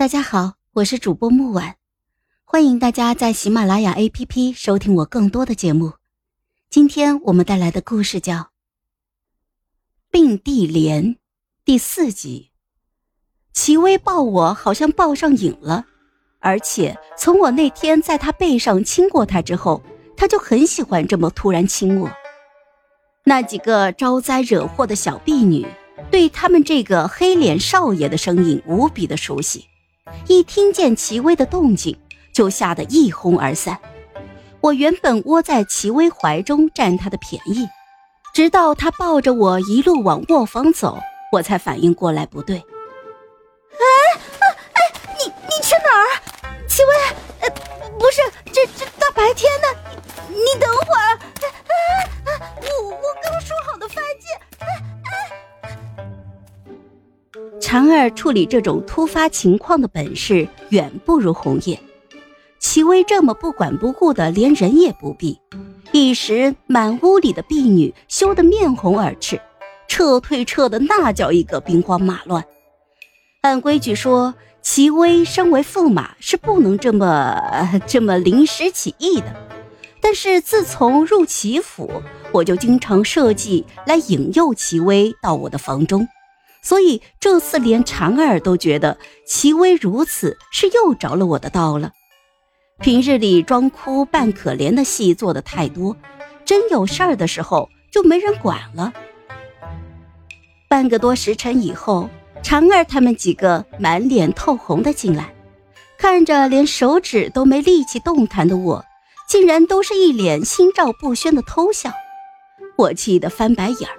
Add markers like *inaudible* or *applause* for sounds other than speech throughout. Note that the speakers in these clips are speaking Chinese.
大家好，我是主播木婉，欢迎大家在喜马拉雅 APP 收听我更多的节目。今天我们带来的故事叫《并蒂莲》第四集。齐薇抱我好像抱上瘾了，而且从我那天在他背上亲过他之后，他就很喜欢这么突然亲我。那几个招灾惹祸的小婢女，对他们这个黑脸少爷的声音无比的熟悉。一听见齐薇的动静，就吓得一哄而散。我原本窝在齐薇怀中占她的便宜，直到她抱着我一路往卧房走，我才反应过来不对。哎哎，你你去哪儿？齐薇，呃，不是，这这大白天的，你你等。我婵儿处理这种突发情况的本事远不如红叶。齐薇这么不管不顾的，连人也不避，一时满屋里的婢女羞得面红耳赤，撤退撤的那叫一个兵荒马乱。按规矩说，齐薇身为驸马是不能这么 *laughs* 这么临时起意的，但是自从入齐府，我就经常设计来引诱齐薇到我的房中。所以这次连婵儿都觉得齐薇如此是又着了我的道了。平日里装哭扮可怜的戏做的太多，真有事儿的时候就没人管了。半个多时辰以后，婵儿他们几个满脸透红的进来，看着连手指都没力气动弹的我，竟然都是一脸心照不宣的偷笑，我气得翻白眼儿。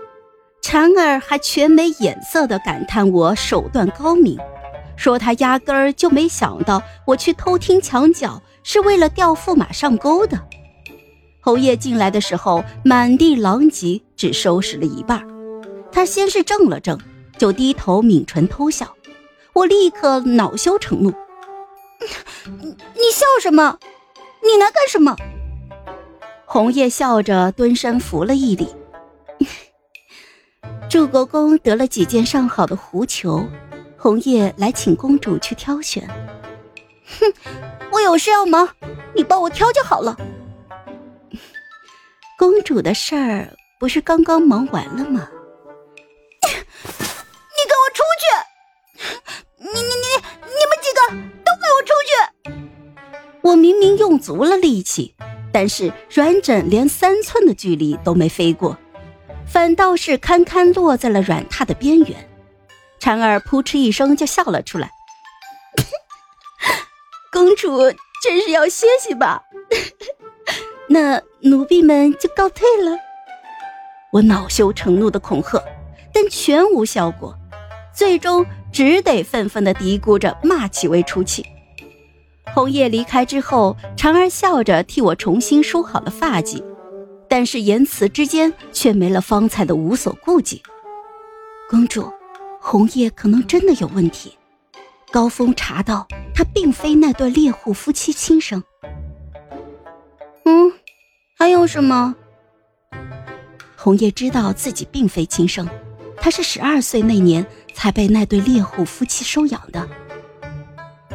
婵儿还全没眼色地感叹我手段高明，说他压根儿就没想到我去偷听墙角是为了钓驸马上钩的。侯爷进来的时候满地狼藉，只收拾了一半。他先是怔了怔，就低头抿唇偷笑。我立刻恼羞成怒：“你你笑什么？你来干什么？”红叶笑着蹲身扶了一礼。祝国公得了几件上好的狐裘，红叶来请公主去挑选。哼，我有事要忙，你帮我挑就好了。公主的事儿不是刚刚忙完了吗？你给我出去！你你你你们几个都给我出去！我明明用足了力气，但是软枕连三寸的距离都没飞过。反倒是堪堪落在了软榻的边缘，婵儿扑哧一声就笑了出来。*laughs* 公主真是要歇息吧？*laughs* 那奴婢们就告退了。我恼羞成怒的恐吓，但全无效果，最终只得愤愤的嘀咕着骂几位出气。红叶离开之后，婵儿笑着替我重新梳好了发髻。但是言辞之间却没了方才的无所顾忌。公主，红叶可能真的有问题。高峰查到他并非那对猎户夫妻亲生。嗯，还有什么？红叶知道自己并非亲生，她是十二岁那年才被那对猎户夫妻收养的。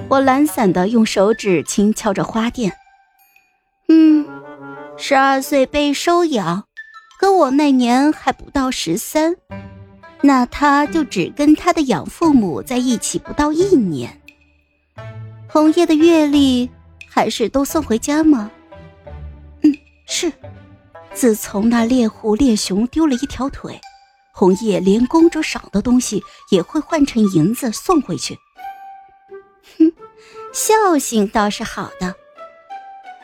我懒散的用手指轻敲着花垫。十二岁被收养，可我那年还不到十三，那他就只跟他的养父母在一起不到一年。红叶的阅历还是都送回家吗？嗯，是。自从那猎户猎熊丢了一条腿，红叶连公主赏的东西也会换成银子送回去。哼，孝心倒是好的，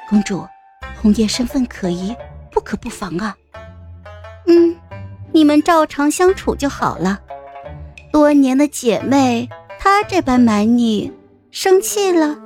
公主。红叶身份可疑，不可不防啊。嗯，你们照常相处就好了。多年的姐妹，她这般瞒你，生气了。